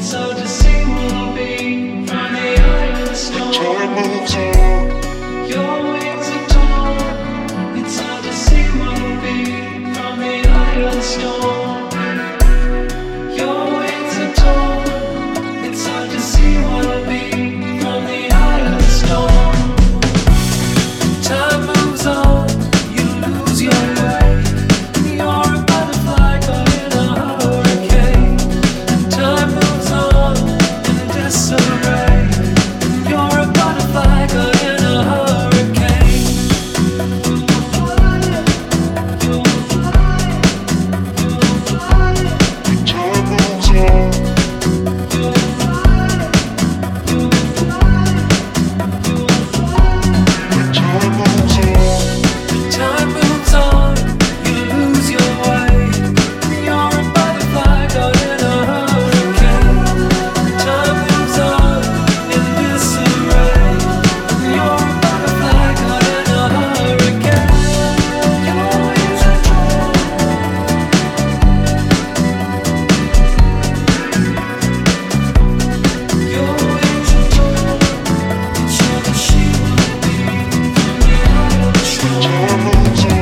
It's so deceitful to be from the eye to the storm. change.